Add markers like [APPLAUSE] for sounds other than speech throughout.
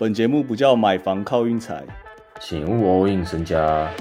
本节目不叫买房靠运财，请勿 all in 身家。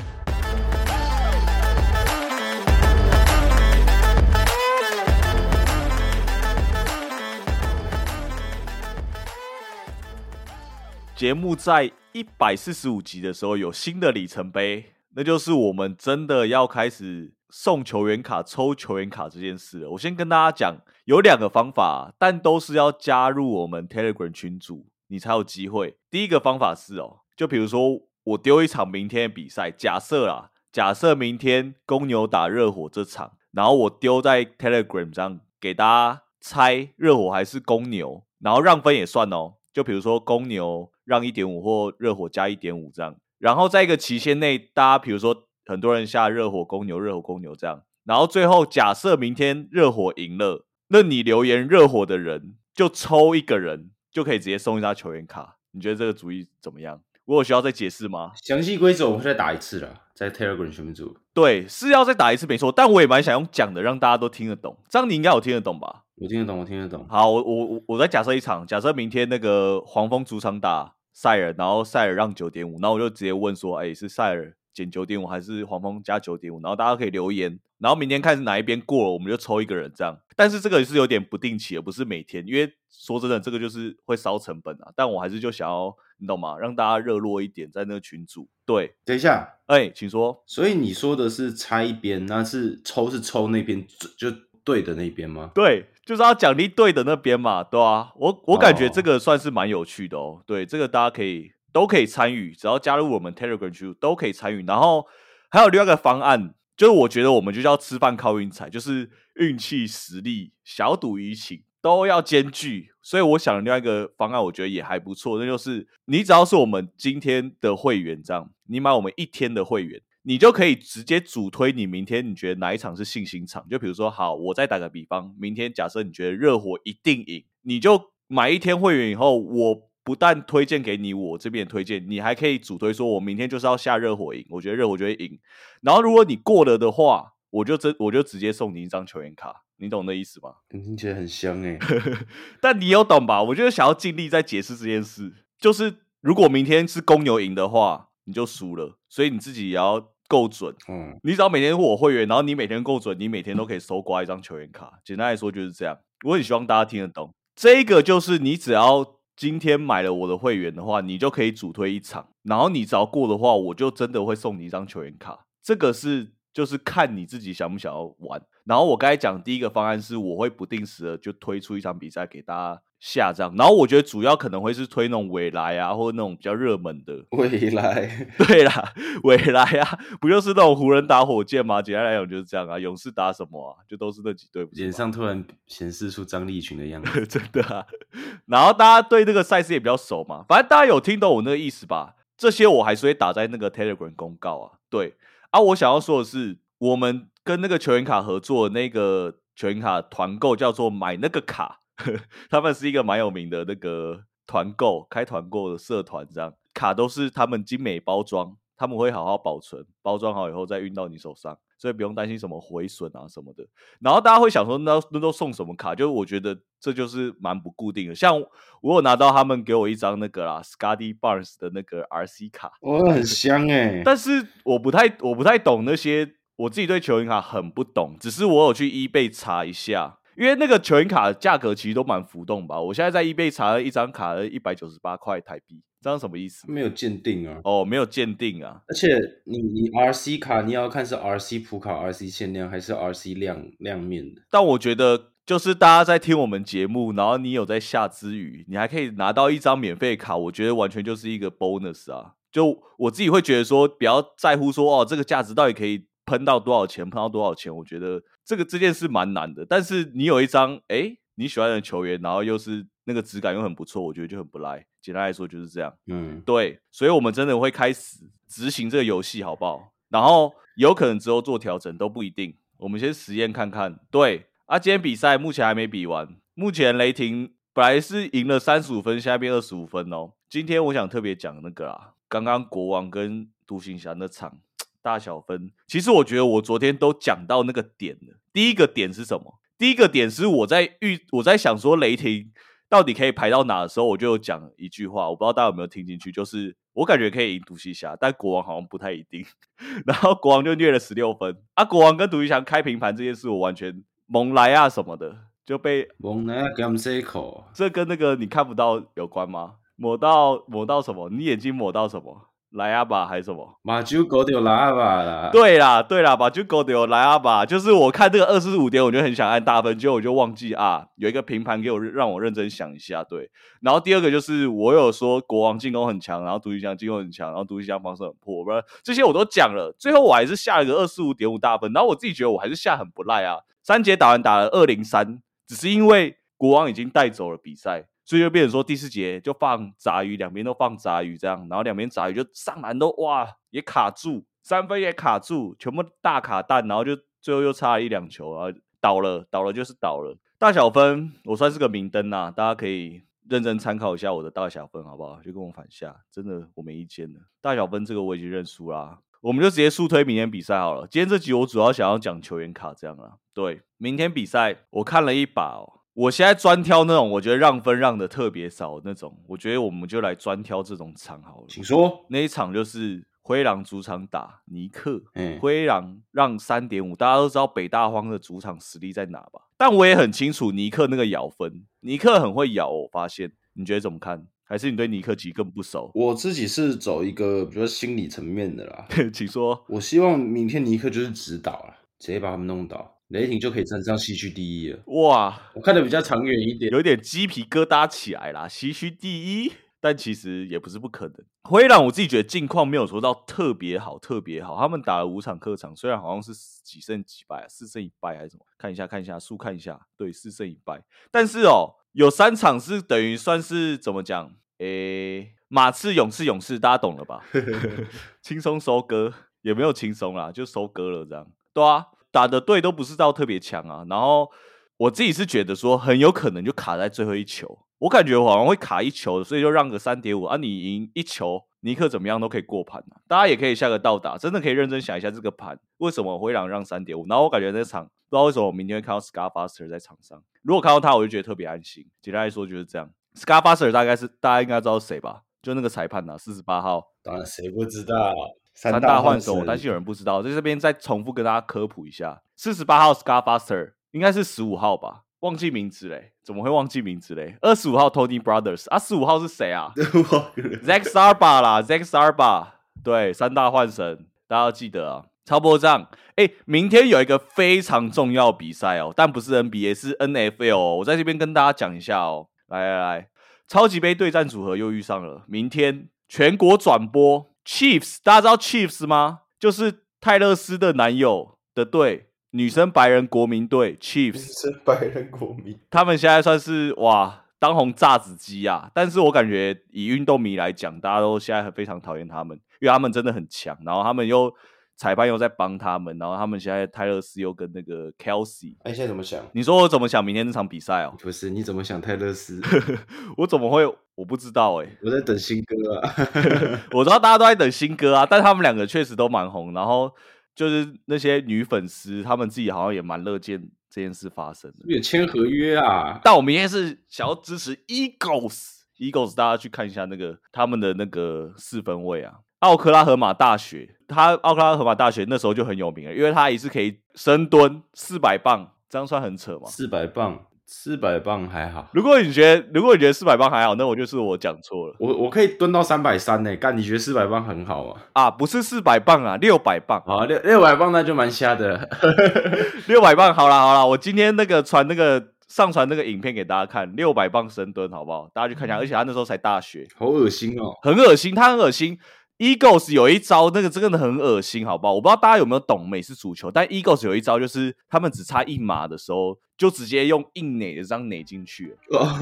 节目在一百四十五集的时候有新的里程碑，那就是我们真的要开始送球员卡、抽球员卡这件事了。我先跟大家讲，有两个方法，但都是要加入我们 Telegram 群组，你才有机会。第一个方法是哦，就比如说我丢一场明天的比赛，假设啦，假设明天公牛打热火这场，然后我丢在 Telegram 上给大家猜热火还是公牛，然后让分也算哦。就比如说公牛让一点五或热火加一点五这样，然后在一个期限内，大家比如说很多人下热火公牛、热火公牛这样，然后最后假设明天热火赢了，那你留言热火的人就抽一个人就可以直接送一张球员卡，你觉得这个主意怎么样？我有需要再解释吗？详细规则我们会再打一次了，在 Telegram 群组。对，是要再打一次没错，但我也蛮想用讲的，让大家都听得懂，这样你应该有听得懂吧？我听得懂，我听得懂。好，我我我我再假设一场，假设明天那个黄蜂主场打塞尔，然后塞尔让九点五，那我就直接问说，哎，是塞尔减九点五还是黄蜂加九点五？然后大家可以留言，然后明天看是哪一边过了，我们就抽一个人这样。但是这个也是有点不定期，而不是每天，因为说真的，这个就是会烧成本啊。但我还是就想要，你懂吗？让大家热络一点，在那个群组。对，等一下，哎，请说。所以你说的是拆一边，那是抽是抽那边就对的那边吗？对，就是要奖励对的那边嘛，对啊。我我感觉这个算是蛮有趣的哦。对，这个大家可以都可以参与，只要加入我们 Telegram 群都可以参与。然后还有另外一个方案，就是我觉得我们就叫吃饭靠运财，就是运气、实力、小赌怡情都要兼具。所以我想的另外一个方案，我觉得也还不错，那就是你只要是我们今天的会员，这样你买我们一天的会员。你就可以直接主推你明天你觉得哪一场是信心场？就比如说，好，我再打个比方，明天假设你觉得热火一定赢，你就买一天会员以后，我不但推荐给你我这边推荐，你还可以主推说，我明天就是要下热火赢，我觉得热火就会赢。然后如果你过了的话，我就真我就直接送你一张球员卡，你懂那意思吗？听起来很香哎，但你有懂吧？我就是想要尽力在解释这件事，就是如果明天是公牛赢的话，你就输了，所以你自己也要。够准，嗯，你只要每天我会员，然后你每天够准，你每天都可以收刮一张球员卡。简单来说就是这样。我很希望大家听得懂。这个就是你只要今天买了我的会员的话，你就可以主推一场，然后你只要过的话，我就真的会送你一张球员卡。这个是就是看你自己想不想要玩。然后我刚才讲第一个方案是，我会不定时的就推出一场比赛给大家。下降，然后我觉得主要可能会是推那种未来啊，或者那种比较热门的未来。对啦，未来啊，不就是那种湖人打火箭吗？简单来讲就是这样啊。勇士打什么啊？就都是那几队。脸上突然显示出张立群的样子，[LAUGHS] 真的啊。然后大家对这个赛事也比较熟嘛，反正大家有听懂我那个意思吧？这些我还是会打在那个 Telegram 公告啊。对啊，我想要说的是，我们跟那个球员卡合作，那个球员卡团购叫做买那个卡。[LAUGHS] 他们是一个蛮有名的那个团购开团购的社团，这样卡都是他们精美包装，他们会好好保存，包装好以后再运到你手上，所以不用担心什么毁损啊什么的。然后大家会想说，那那都送什么卡？就我觉得这就是蛮不固定的。像我有拿到他们给我一张那个啦，Scotty Barnes 的那个 RC 卡，哇，很香哎。但是我不太我不太懂那些，我自己对球员卡很不懂，只是我有去 eBay 查一下。因为那个球员卡价格其实都蛮浮动吧，我现在在 eBay 查了一张卡，一百九十八块台币，这样什么意思？没有鉴定啊。哦，没有鉴定啊。而且你你 RC 卡你要看是 RC 普卡、RC 限量还是 RC 亮亮面的。但我觉得就是大家在听我们节目，然后你有在下之余，你还可以拿到一张免费卡，我觉得完全就是一个 bonus 啊。就我自己会觉得说，比较在乎说哦，这个价值到底可以喷到多少钱，喷到多少钱，我觉得。这个这件事蛮难的，但是你有一张哎你喜欢的球员，然后又是那个质感又很不错，我觉得就很不赖。简单来说就是这样，嗯，对，所以我们真的会开始执行这个游戏，好不好？然后有可能之后做调整都不一定，我们先实验看看。对啊，今天比赛目前还没比完，目前雷霆本来是赢了三十五分，现在变二十五分哦。今天我想特别讲那个啊，刚刚国王跟独行侠那场。大小分，其实我觉得我昨天都讲到那个点了。第一个点是什么？第一个点是我在预我在想说雷霆到底可以排到哪的时候，我就有讲一句话，我不知道大家有没有听进去，就是我感觉可以赢独行侠，但国王好像不太一定。[LAUGHS] 然后国王就虐了十六分啊！国王跟独行侠开平盘这件事，我完全蒙莱啊什么的就被蒙来给他们这一口，这跟那个你看不到有关吗？抹到抹到什么？你眼睛抹到什么？莱亚吧还是什么？马酒狗丢拉吧啦。对啦，对啦，马就狗丢莱亚吧。就是我看这个二十五点，我就很想按大分，结果我就忘记啊，有一个平盘给我让我认真想一下。对，然后第二个就是我有说国王进攻很强，然后独行侠进攻很强，然后独行侠防守很破，不是这些我都讲了。最后我还是下了个二十五点五大分，然后我自己觉得我还是下很不赖啊。三节打完打了二零三，只是因为国王已经带走了比赛。所以就变成说第四节就放杂鱼，两边都放杂鱼这样，然后两边杂鱼就上篮都哇也卡住，三分也卡住，全部大卡蛋，然后就最后又差一两球，然后倒了，倒了就是倒了。大小分我算是个明灯呐，大家可以认真参考一下我的大小分好不好？就跟我反下，真的我没意见的。大小分这个我已经认输啦，我们就直接速推明天比赛好了。今天这集我主要想要讲球员卡这样啊。对，明天比赛我看了一把哦。我现在专挑那种我觉得让分让的特别少那种，我觉得我们就来专挑这种场好了。请说，那一场就是灰狼主场打尼克，嗯灰狼让三点五，大家都知道北大荒的主场实力在哪吧？但我也很清楚尼克那个咬分，尼克很会咬，我发现，你觉得怎么看？还是你对尼克其实更不熟？我自己是走一个比较心理层面的啦，[LAUGHS] 请说。我希望明天尼克就是指导了，直接把他们弄倒。雷霆就可以站上西区第一了。哇，我看的比较长远一点，有点鸡皮疙瘩起来啦。西区第一，但其实也不是不可能。灰狼我自己觉得近况没有说到特别好，特别好。他们打了五场客场，虽然好像是几胜几败，四胜一败还是什么？看一下，看一下数，看一下，对，四胜一败。但是哦，有三场是等于算是怎么讲？诶，马刺、勇士、勇士，大家懂了吧？[LAUGHS] 轻松收割也没有轻松啦，就收割了这样。对啊。打的队都不是到特别强啊，然后我自己是觉得说很有可能就卡在最后一球，我感觉好像会卡一球，所以就让个三点五啊，你赢一球，尼克怎么样都可以过盘啊，大家也可以下个倒打，真的可以认真想一下这个盘为什么灰狼让三点五，然后我感觉那场不知道为什么我明天会看到 Scar Faster 在场上，如果看到他我就觉得特别安心。简单来说就是这样，Scar Faster 大概是大家应该知道谁吧？就那个裁判呐，四十八号，当然谁不知道。三大换手，我担心有人不知道，在这边再重复跟大家科普一下：四十八号 Scar Faster 应该是十五号吧？忘记名字嘞？怎么会忘记名字嘞？二十五号 Tony Brothers 啊，十五号是谁啊？[LAUGHS] Zack Sarba 啦，Zack Sarba，对，三大换神，大家要记得啊。超波样。哎，明天有一个非常重要比赛哦，但不是 NBA，是 NFL 哦。我在这边跟大家讲一下哦。来来来，超级杯对战组合又遇上了，明天全国转播。Chiefs，大家知道 Chiefs 吗？就是泰勒斯的男友的队，女生白人国民队 Chiefs。女生白人国民，他们现在算是哇当红炸子鸡啊！但是我感觉以运动迷来讲，大家都现在非常讨厌他们，因为他们真的很强，然后他们又。裁判又在帮他们，然后他们现在泰勒斯又跟那个 Kelsey，哎，现在怎么想？你说我怎么想明天这场比赛哦？不是，你怎么想泰勒斯？[LAUGHS] 我怎么会？我不知道哎，我在等新歌啊。[LAUGHS] [LAUGHS] 我知道大家都在等新歌啊，但他们两个确实都蛮红，然后就是那些女粉丝，他们自己好像也蛮乐见这件事发生的。有签合约啊？但我明天是想要支持 Eagles，Eagles，大家去看一下那个他们的那个四分位啊。奥克拉荷马大学，他奥克拉荷马大学那时候就很有名了，因为他一次可以深蹲四百磅，这样算很扯吗？四百磅，四百磅还好。如果你觉得，如果你觉得四百磅还好，那我就是我讲错了。我我可以蹲到三百三呢，干？你觉得四百磅很好啊？啊，不是四百磅啊，六百磅啊，六六百磅那就蛮瞎的。[LAUGHS] [LAUGHS] 六百磅，好了好了，我今天那个传那个上传那个影片给大家看，六百磅深蹲好不好？大家去看一下，而且他那时候才大学，好恶心哦，很恶心，他很恶心。Eagles 有一招，那个真的很恶心，好不好？我不知道大家有没有懂美式足球，但 Eagles 有一招，就是他们只差一码的时候，就直接用硬垒的这样垒进去。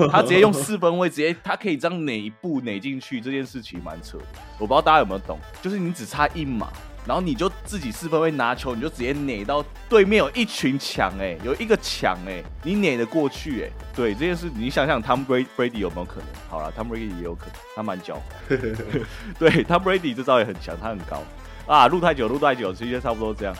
他直接用四分位，直接他可以这样垒一步垒进去，这件事情蛮扯的。我不知道大家有没有懂，就是你只差一码。然后你就自己四分位拿球，你就直接撵到对面有一群墙哎，有一个墙哎，你撵得过去哎？对这件事，你想想，Tom Brady 有没有可能？好了，Tom Brady 也有可能，他蛮狡猾。[LAUGHS] 对，Tom Brady 这招也很强，他很高啊。录太久，录太久，其实差不多这样。